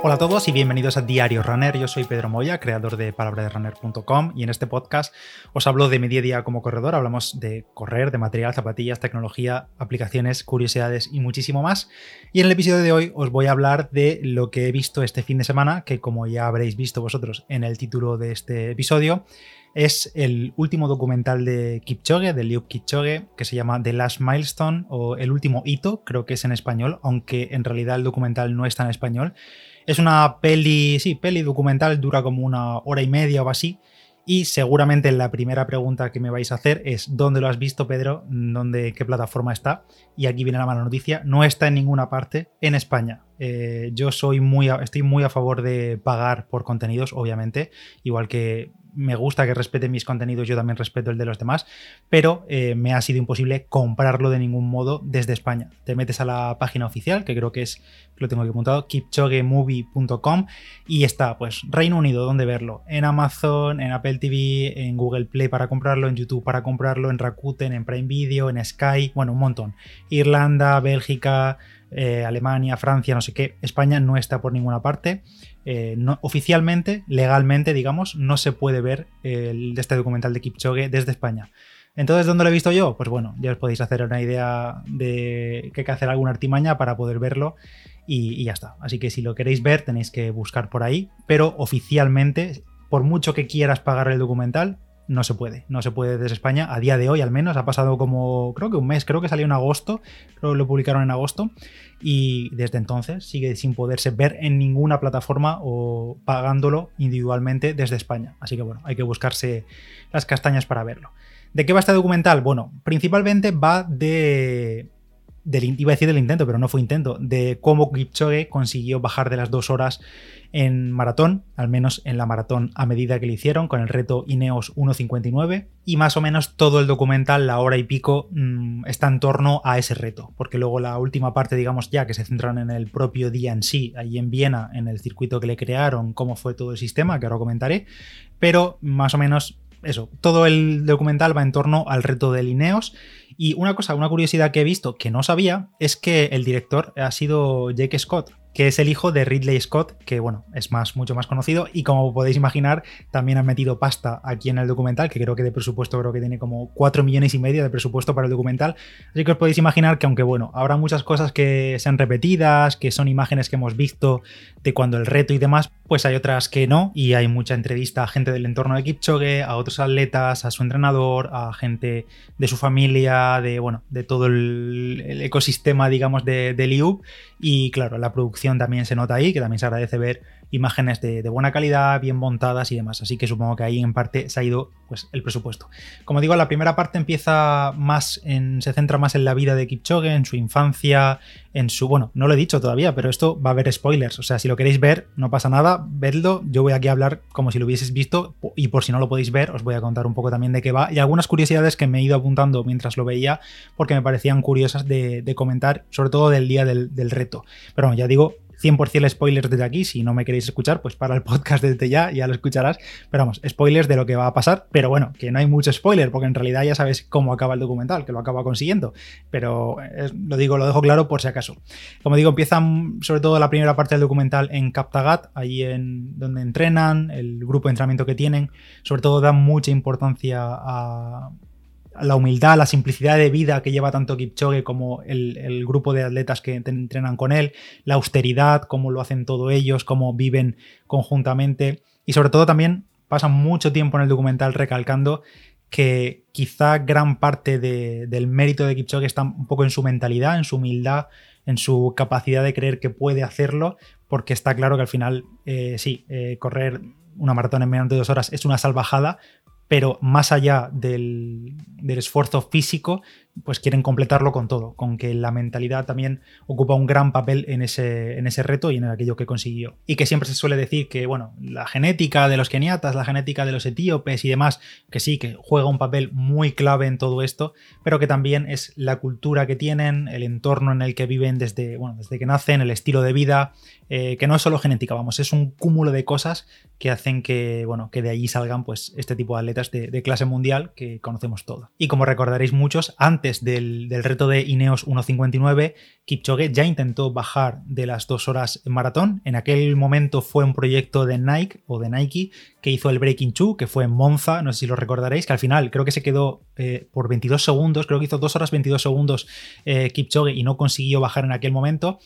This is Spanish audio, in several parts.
Hola a todos y bienvenidos a Diario Runner. Yo soy Pedro Moya, creador de palabraderunner.com y en este podcast os hablo de mi día a día como corredor. Hablamos de correr, de material, zapatillas, tecnología, aplicaciones, curiosidades y muchísimo más. Y en el episodio de hoy os voy a hablar de lo que he visto este fin de semana, que como ya habréis visto vosotros en el título de este episodio, es el último documental de Kipchoge, de Liu Kipchoge, que se llama The Last Milestone o El último hito, creo que es en español, aunque en realidad el documental no está en español. Es una peli, sí, peli documental, dura como una hora y media o así. Y seguramente la primera pregunta que me vais a hacer es ¿dónde lo has visto, Pedro? ¿Dónde, ¿Qué plataforma está? Y aquí viene la mala noticia, no está en ninguna parte en España. Eh, yo soy muy, estoy muy a favor de pagar por contenidos, obviamente, igual que me gusta que respete mis contenidos, yo también respeto el de los demás, pero eh, me ha sido imposible comprarlo de ningún modo desde España. Te metes a la página oficial, que creo que es, lo tengo aquí apuntado, kipchogemovie.com y está, pues, Reino Unido, ¿dónde verlo? En Amazon, en Apple TV, en Google Play para comprarlo, en YouTube para comprarlo, en Rakuten, en Prime Video, en Sky, bueno, un montón. Irlanda, Bélgica, eh, Alemania, Francia, no sé qué. España no está por ninguna parte. Eh, oficialmente, legalmente, digamos, no se puede ver el, este documental de Kipchoge desde España. Entonces, ¿dónde lo he visto yo? Pues bueno, ya os podéis hacer una idea de que hay que hacer alguna artimaña para poder verlo y, y ya está. Así que si lo queréis ver, tenéis que buscar por ahí, pero oficialmente, por mucho que quieras pagar el documental, no se puede, no se puede desde España, a día de hoy al menos, ha pasado como, creo que un mes, creo que salió en agosto, creo que lo publicaron en agosto, y desde entonces sigue sin poderse ver en ninguna plataforma o pagándolo individualmente desde España. Así que bueno, hay que buscarse las castañas para verlo. ¿De qué va este documental? Bueno, principalmente va de iba a decir del intento, pero no fue intento, de cómo Kipchoge consiguió bajar de las dos horas en maratón, al menos en la maratón a medida que le hicieron, con el reto Ineos 1.59, y más o menos todo el documental, la hora y pico, mm, está en torno a ese reto, porque luego la última parte, digamos ya, que se centran en el propio día en sí, ahí en Viena, en el circuito que le crearon, cómo fue todo el sistema, que ahora comentaré, pero más o menos eso, todo el documental va en torno al reto de Ineos y una cosa, una curiosidad que he visto que no sabía es que el director ha sido Jake Scott, que es el hijo de Ridley Scott, que bueno, es más, mucho más conocido y como podéis imaginar, también han metido pasta aquí en el documental, que creo que de presupuesto creo que tiene como 4 millones y medio de presupuesto para el documental. Así que os podéis imaginar que aunque bueno, habrá muchas cosas que sean repetidas, que son imágenes que hemos visto de cuando el reto y demás, pues hay otras que no, y hay mucha entrevista a gente del entorno de Kipchoge, a otros atletas, a su entrenador, a gente de su familia, de bueno, de todo el, ecosistema, digamos, de, de Liu. Y claro, la producción también se nota ahí, que también se agradece ver imágenes de, buena calidad, bien montadas y demás. Así que supongo que ahí en parte se ha ido pues, el presupuesto. Como digo, la primera parte empieza más en. se centra más en la vida de Kipchoge, en su infancia, en su. Bueno, no lo he dicho todavía, pero esto va a haber spoilers. O sea, si lo queréis ver, no pasa nada, vedlo. Yo voy aquí a hablar como si lo hubieses visto. Y por si no lo podéis ver, os voy a contar un poco también de qué va. Y algunas curiosidades que me he ido apuntando mientras lo veía, porque me parecían curiosas de, comentar, sobre todo del día del, del reto. Pero bueno, ya digo, 100% spoilers desde aquí. Si no me queréis escuchar, pues para el podcast desde ya, ya lo escucharás. Pero vamos, spoilers de lo que va a pasar. Pero bueno, que no hay mucho spoiler, porque en realidad ya sabes cómo acaba el documental, que lo acaba consiguiendo. Pero lo digo, lo dejo claro por si acaso. Como digo, empiezan sobre todo la primera parte del documental en Captagat, allí en donde entrenan, el grupo de entrenamiento que tienen. Sobre todo dan mucha importancia a la humildad, la simplicidad de vida que lleva tanto Kipchoge como el, grupo de atletas que entrenan con él, la austeridad, cómo lo hacen todos ellos, cómo viven conjuntamente. Y sobre todo también pasan mucho tiempo en el documental recalcando que quizá gran parte del mérito de Kipchoge está un poco en su mentalidad, en su humildad, en su capacidad de creer que puede hacerlo, porque está claro que al final, eh, sí, eh, correr una maratón en menos de dos horas es una salvajada, pero más allá del, esfuerzo físico, pues quieren completarlo con todo, con que la mentalidad también ocupa un gran papel en ese, en ese reto y en aquello que consiguió. Y que siempre se suele decir que, bueno, la genética de los keniatas, la genética de los etíopes y demás, que sí, que juega un papel muy clave en todo esto, pero que también es la cultura que tienen, el entorno en el que viven desde, bueno, desde que nacen, el estilo de vida, eh, que no es solo genética, vamos, es un cúmulo de cosas que hacen que, bueno, que de allí salgan pues este tipo de atletas de, de clase mundial que conocemos todos. Y como recordaréis muchos, antes del, reto de Ineos 1.59, Kipchoge ya intentó bajar de las dos horas en maratón. En aquel momento fue un proyecto de Nike o de Nike que hizo el Breaking 2, que fue en Monza, no sé si lo recordaréis, que al final creo que se quedó eh, por 22 segundos, creo que hizo 2 horas 22 segundos eh, Kipchoge y no consiguió bajar en aquel momento.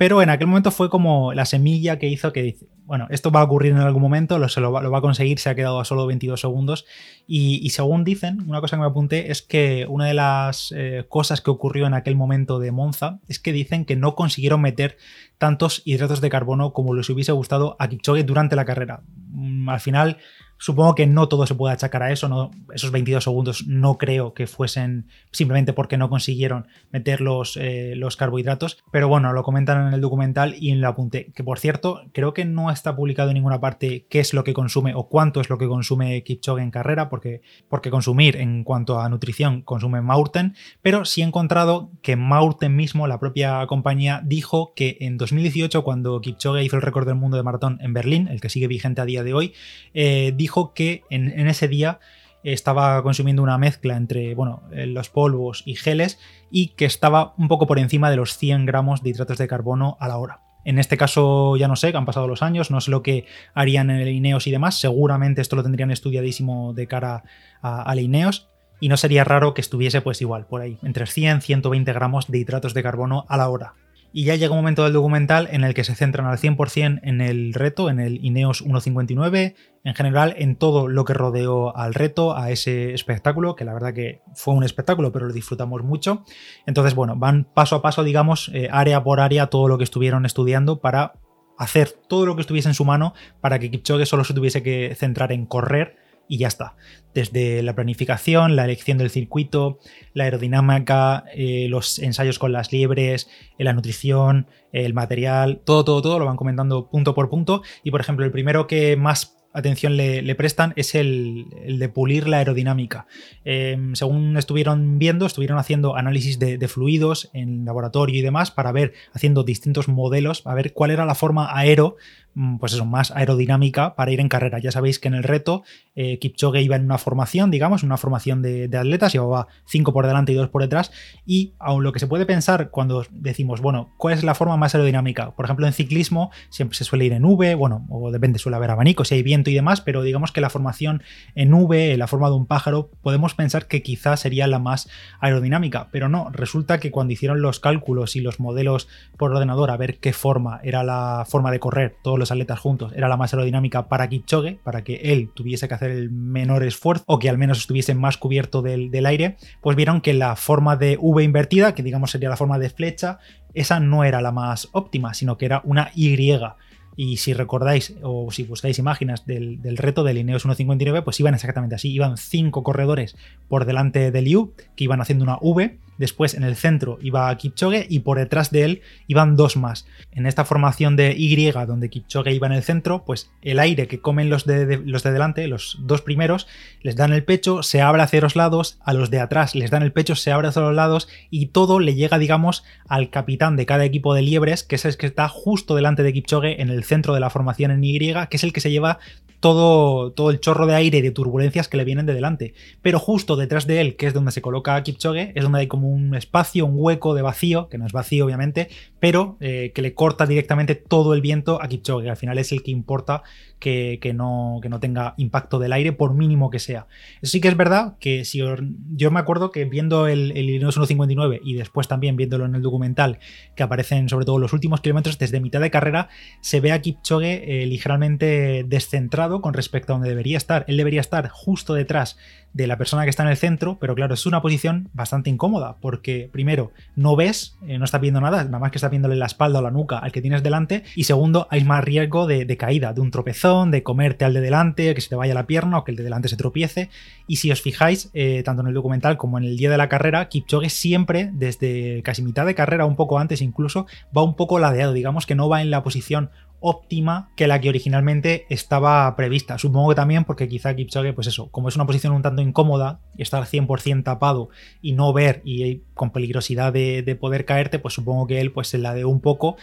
Pero en aquel momento fue como la semilla que hizo que dice, bueno, esto va a ocurrir en algún momento, lo, se lo, va, a conseguir, se ha quedado a solo 22 segundos. Y, según dicen, una cosa que me apunté es que una de las eh, cosas que ocurrió en aquel momento de Monza es que dicen que no consiguieron meter tantos hidratos de carbono como les hubiese gustado a Kipchoge durante la carrera. Mm, al final Supongo que no todo se puede achacar a eso, esos 22 segundos no creo que fuesen simplemente porque no consiguieron meter los, eh, los carbohidratos, pero bueno, lo comentan en el documental y en el apunte, que por cierto, creo que no está publicado en ninguna parte qué es lo que consume o cuánto es lo que consume Kipchoge en carrera, porque, porque consumir en cuanto a nutrición consume Maurten, pero sí he encontrado que Maurten mismo, la propia compañía, dijo que en 2018, cuando Kipchoge hizo el récord del mundo de maratón en Berlín, el que sigue vigente a día de hoy, eh, dijo dijo que en, ese día estaba consumiendo una mezcla entre bueno, eh, los polvos y geles y que estaba un poco por encima de los 100 gramos de hidratos de carbono a la hora. En este caso ya no sé, que han pasado los años, no sé lo que harían en el Ineos y demás, seguramente esto lo tendrían estudiadísimo de cara al Ineos y no sería raro que estuviese pues igual, por ahí, entre 100 120 gramos de hidratos de carbono a la hora. Y ya llega un momento del documental en el que se centran al 100% en el reto, en el Ineos 1.59, en general en todo lo que rodeó al reto, a ese espectáculo, que la verdad que fue un espectáculo, pero lo disfrutamos mucho. Entonces, bueno, van paso a paso, digamos, eh, área por área, todo lo que estuvieron estudiando para hacer todo lo que estuviese en su mano para que Kipchoge solo se tuviese que centrar en correr y ya está. Desde la planificación, la elección del circuito, la aerodinámica, eh, los ensayos con las liebres, eh, la nutrición, el material, todo, todo, todo lo van comentando punto por punto. Y por ejemplo, el primero que más atención le, prestan es el, de pulir la aerodinámica. Em, según estuvieron viendo, estuvieron haciendo análisis de, fluidos en laboratorio y demás para ver, haciendo distintos modelos, a ver cuál era la forma aero Mm, pues eso, más aerodinámica para ir en carrera. Ya sabéis que en el reto eh, Kipchoge iba en una formación, digamos, una formación de, atletas, llevaba 5 por delante y 2 por detrás, y aun lo que se puede pensar cuando decimos, bueno, ¿cuál es la forma más aerodinámica? Por ejemplo, en ciclismo siempre se suele ir en V, bueno, o depende, suele haber abanico, si hay viento y demás, pero digamos que la formación en V, la forma de un pájaro, podemos pensar que quizás sería la más aerodinámica, pero no, resulta que cuando hicieron los cálculos y los modelos por ordenador a ver qué forma era la forma de correr, todos los atletas juntos era la más aerodinámica para Kipchoge, para que él tuviese que hacer el menor esfuerzo o que al menos estuviese más cubierto del, del aire, pues vieron que la forma de V invertida, que digamos sería la forma de flecha, esa no era la más óptima, sino que era una Y. Y si recordáis o si buscáis imágenes del, reto del Ineos 1.59, pues iban exactamente así. Iban cinco corredores por delante del U, que iban haciendo una V. Después en el centro iba Kipchoge y por detrás de él iban dos más. En esta formación de Y, donde Kipchoge iba en el centro, pues el aire que comen los de, los de delante, los dos primeros, les dan el pecho, se abre hacia los lados, a los de atrás les dan el pecho, se abre hacia los lados y todo le llega, digamos, al capitán de cada equipo de liebres, que es el que está justo delante de Kipchoge en el centro de la formación en Y, que es el que se lleva todo, todo el chorro de aire y de turbulencias que le vienen de delante. Pero justo detrás de él, que es donde se coloca Kipchoge, es donde hay como un espacio, un hueco de vacío, que no es vacío obviamente, pero eh, que le corta directamente todo el viento a Kipchoge, que al final es el que importa que, no, que no tenga impacto del aire, por mínimo que sea. Eso sí que es verdad que si yo me acuerdo que viendo el, el Illinois 159 y después también viéndolo en el documental, que aparecen sobre todo los últimos kilómetros, desde mitad de carrera, se ve a Kipchoge eh, ligeramente descentrado con respecto a donde debería estar. Él debería estar justo detrás de la persona que está en el centro, pero claro, es una posición bastante incómoda, porque primero, no ves, eh, no estás viendo nada, nada más que estás viéndole la espalda o la nuca al que tienes delante, y segundo, hay más riesgo de, caída, de un tropezón, de comerte al de delante, que se te vaya la pierna o que el de delante se tropiece, y si os fijáis, eh, tanto en el documental como en el día de la carrera, Kipchoge siempre, desde casi mitad de carrera, un poco antes incluso, va un poco ladeado, digamos que no va en la posición óptima que la que originalmente estaba prevista. Supongo que también porque quizá Kipchoge, pues eso, como es una posición un tanto incómoda, estar 100% tapado y no ver y con peligrosidad de, poder caerte, pues supongo que él pues se la dio un poco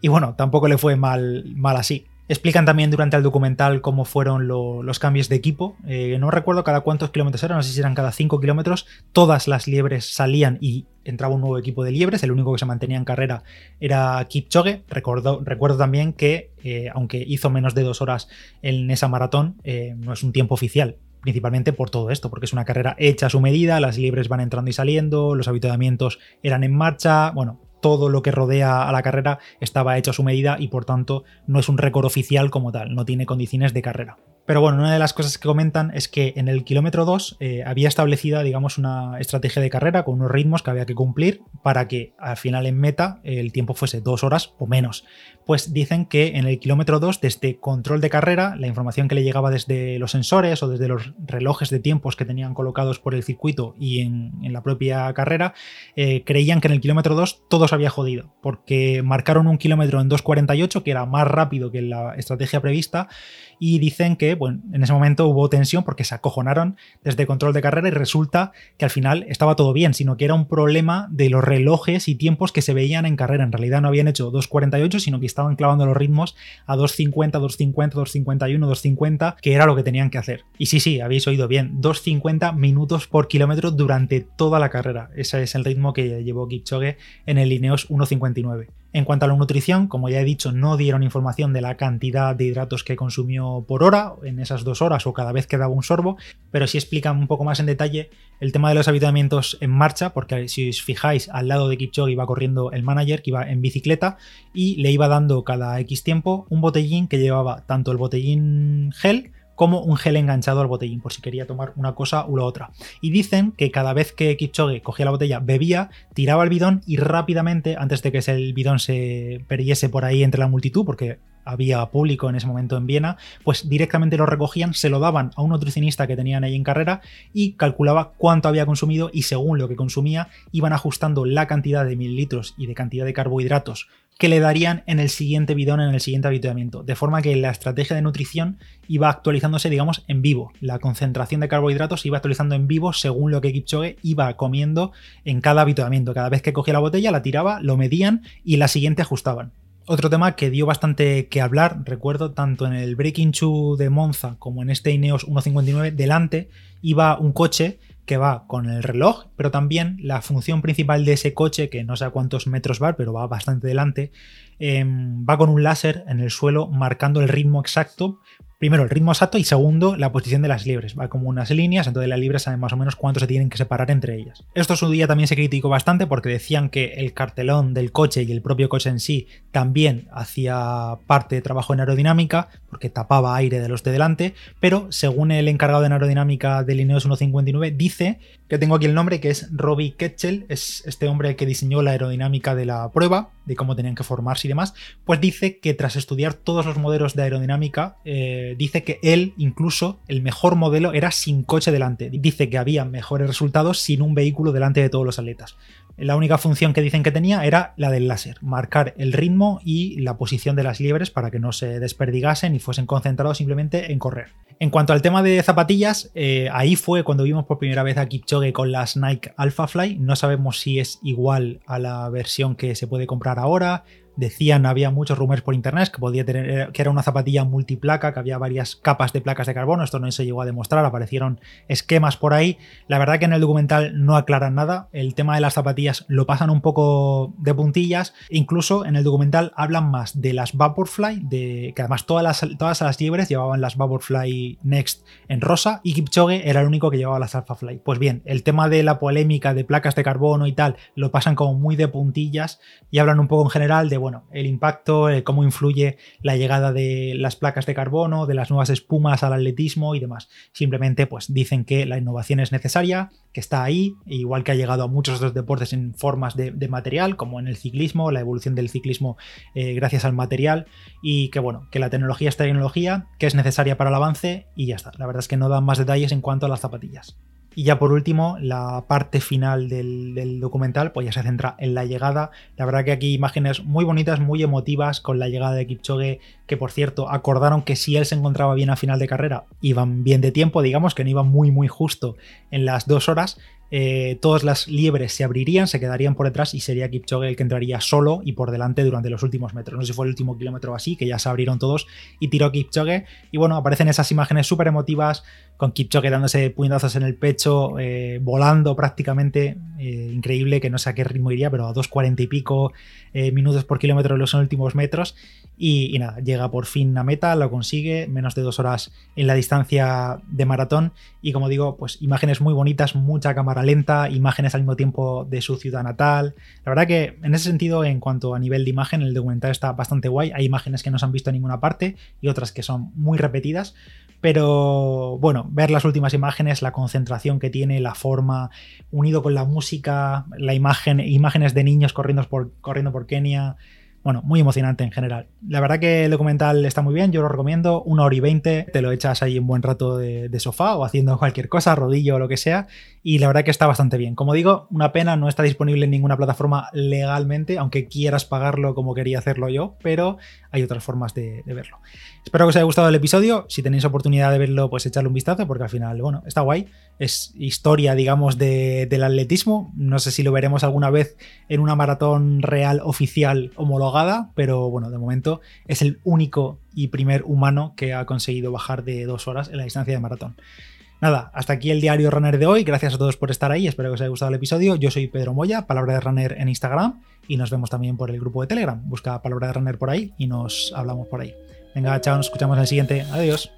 y bueno, tampoco le fue mal, mal así. Explican también durante el documental cómo fueron los cambios de equipo. Eh, no recuerdo cada cuántos kilómetros eran, no sé si eran cada 5 kilómetros. Todas las liebres salían y entraba un nuevo equipo de liebres. El único que se mantenía en carrera era Kipchoge. Recuerdo, recuerdo también que, eh, aunque hizo menos de dos horas en esa maratón, eh, no es un tiempo oficial principalmente por todo esto, porque es una carrera hecha a su medida, las liebres van entrando y saliendo, los habituamientos eran en marcha, bueno, todo lo que rodea a la carrera estaba hecho a su medida y por tanto no es un récord oficial como tal, no tiene condiciones de carrera. Pero bueno, una de las cosas que comentan es que en el kilómetro 2 eh, había establecida, digamos, una estrategia de carrera con unos ritmos que había que cumplir para que al final en meta el tiempo fuese dos horas o menos. Pues dicen que en el kilómetro 2, desde control de carrera, la información que le llegaba desde los sensores o desde los relojes de tiempos que tenían colocados por el circuito y en, la propia carrera, eh, creían que en el kilómetro 2 todo se había jodido, porque marcaron un kilómetro en 2.48, que era más rápido que la estrategia prevista, y dicen que bueno, en ese momento hubo tensión porque se acojonaron desde control de carrera y resulta que al final estaba todo bien, sino que era un problema de los relojes y tiempos que se veían en carrera. En realidad no habían hecho 2.48, sino que estaban clavando los ritmos a 2.50, 2.50, 2.51, 2.50, que era lo que tenían que hacer. Y sí, sí, habéis oído bien, 2.50 minutos por kilómetro durante toda la carrera. Ese es el ritmo que llevó Kipchoge en el Ineos 1.59. En cuanto a la nutrición, como ya he dicho, no dieron información de la cantidad de hidratos que consumió por hora, en esas dos horas o cada vez que daba un sorbo, pero sí explican un poco más en detalle el tema de los habituamientos en marcha, porque si os fijáis, al lado de Kipchoge iba corriendo el manager que iba en bicicleta y le iba dando cada X tiempo un botellín que llevaba tanto el botellín gel como un gel enganchado al botellín, por si quería tomar una cosa u la otra. Y dicen que cada vez que Kipchoge cogía la botella, bebía, tiraba el bidón y rápidamente, antes de que el bidón se perdiese por ahí entre la multitud, porque había público en ese momento en Viena, pues directamente lo recogían, se lo daban a un nutricionista que tenían ahí en carrera y calculaba cuánto había consumido y según lo que consumía iban ajustando la cantidad de mililitros y de cantidad de carbohidratos que le darían en el siguiente bidón, en el siguiente habituamiento. De forma que la estrategia de nutrición iba actualizándose, digamos, en vivo. La concentración de carbohidratos iba actualizando en vivo según lo que Kipchoge iba comiendo en cada habituamiento. Cada vez que cogía la botella, la tiraba, lo medían y la siguiente ajustaban. Otro tema que dio bastante que hablar, recuerdo, tanto en el Breaking Two de Monza como en este Ineos 1.59, delante iba un coche que va con el reloj, pero también la función principal de ese coche, que no sé a cuántos metros va, pero va bastante delante, em, va con un láser en el suelo marcando el ritmo exacto primero el ritmo exacto y segundo la posición de las libres. Va como unas líneas, entonces las libres saben más o menos cuánto se tienen que separar entre ellas. Esto su día también se criticó bastante porque decían que el cartelón del coche y el propio coche en sí también hacía parte de trabajo en aerodinámica porque tapaba aire de los de delante, pero según el encargado de aerodinámica del Ineos 159 dice que tengo aquí el nombre que es Robbie Ketchel, es este hombre que diseñó la aerodinámica de la prueba, de cómo tenían que formarse y demás, pues dice que tras estudiar todos los modelos de aerodinámica eh, dice que él, incluso, el mejor modelo era sin coche delante. Dice que había mejores resultados sin un vehículo delante de todos los atletas. La única función que dicen que tenía era la del láser, marcar el ritmo y la posición de las liebres para que no se desperdigasen y fuesen concentrados simplemente en correr. En cuanto al tema de zapatillas, eh, ahí fue cuando vimos por primera vez a Kipchoge con las Nike Alpha Fly. No sabemos si es igual a la versión que se puede comprar ahora decían, había muchos rumores por internet que podía tener, eh, que era una zapatilla multiplaca, que había varias capas de placas de carbono, esto no se llegó a demostrar, aparecieron esquemas por ahí. La verdad que en el documental no aclaran nada, el tema de las zapatillas lo pasan un poco de puntillas, incluso en el documental hablan más de las Vaporfly, de, que además todas las, todas las liebres llevaban las Vaporfly Next en rosa y Kipchoge era el único que llevaba las Alphafly. Pues bien, el tema de la polémica de placas de carbono y tal, lo pasan como muy de puntillas y hablan un poco en general de, el impacto, cómo influye la llegada de las placas de carbono, de las nuevas espumas al atletismo y demás. Simplemente pues dicen que la innovación es necesaria, que está ahí, igual que ha llegado a muchos otros deportes en formas de, material, como en el ciclismo, la evolución del ciclismo eh, gracias al material, y que bueno, que la tecnología es tecnología, que es necesaria para el avance y ya está. La verdad es que no dan más detalles en cuanto a las zapatillas. Y ya por último, la parte final del, documental, pues ya se centra en la llegada. La verdad que aquí imágenes muy bonitas, muy emotivas con la llegada de Kipchoge, que por cierto acordaron que si él se encontraba bien a final de carrera, iban bien de tiempo, digamos que no iban muy muy justo en las dos horas, eh, todas las liebres se abrirían, se quedarían por detrás y sería Kipchoge el que entraría solo y por delante durante los últimos metros. No sé si fue el último kilómetro o así, que ya se abrieron todos y tiró Kipchoge. Y bueno, aparecen esas imágenes súper emotivas con Kipchoge dándose puñetazos en el pecho, eh, volando prácticamente. Eh, increíble, que no sé a qué ritmo iría, pero a 2.40 y pico minutos por kilómetro en los últimos metros. Y, y, nada, llega por fin a meta, lo consigue, menos de dos horas en la distancia de maratón. Y como digo, pues imágenes muy bonitas, mucha cámara lenta, imágenes al mismo tiempo de su ciudad natal. La verdad que en ese sentido, en cuanto a nivel de imagen, el documental está bastante guay. Hay imágenes que no se han visto en ninguna parte y otras que son muy repetidas. Pero bueno, ver las últimas imágenes, la concentración que tiene, la forma, unido con la música, la imagen, imágenes de niños corriendo por, corriendo por Kenia, bueno, muy emocionante en general. La verdad que el documental está muy bien, yo lo recomiendo, una hora y veinte, te lo echas ahí un buen rato de, sofá o haciendo cualquier cosa, rodillo o lo que sea, y la verdad que está bastante bien. Como digo, una pena, no está disponible en ninguna plataforma legalmente, aunque quieras pagarlo como quería hacerlo yo, pero hay otras formas de, verlo. Espero que os haya gustado el episodio, si tenéis oportunidad de verlo, pues echarle un vistazo, porque al final, bueno, está guay, es historia, digamos, del atletismo. No sé si lo veremos alguna vez en una maratón real oficial homologada, pero bueno, de momento es el único y primer humano que ha conseguido bajar de dos horas en la distancia de maratón. Nada, hasta aquí el diario Runner de hoy. Gracias a todos por estar ahí. Espero que os haya gustado el episodio. Yo soy Pedro Moya, Palabra de Runner en Instagram. Y nos vemos también por el grupo de Telegram. Busca Palabra de Runner por ahí y nos hablamos por ahí. Venga, chao, nos escuchamos en el siguiente. Adiós.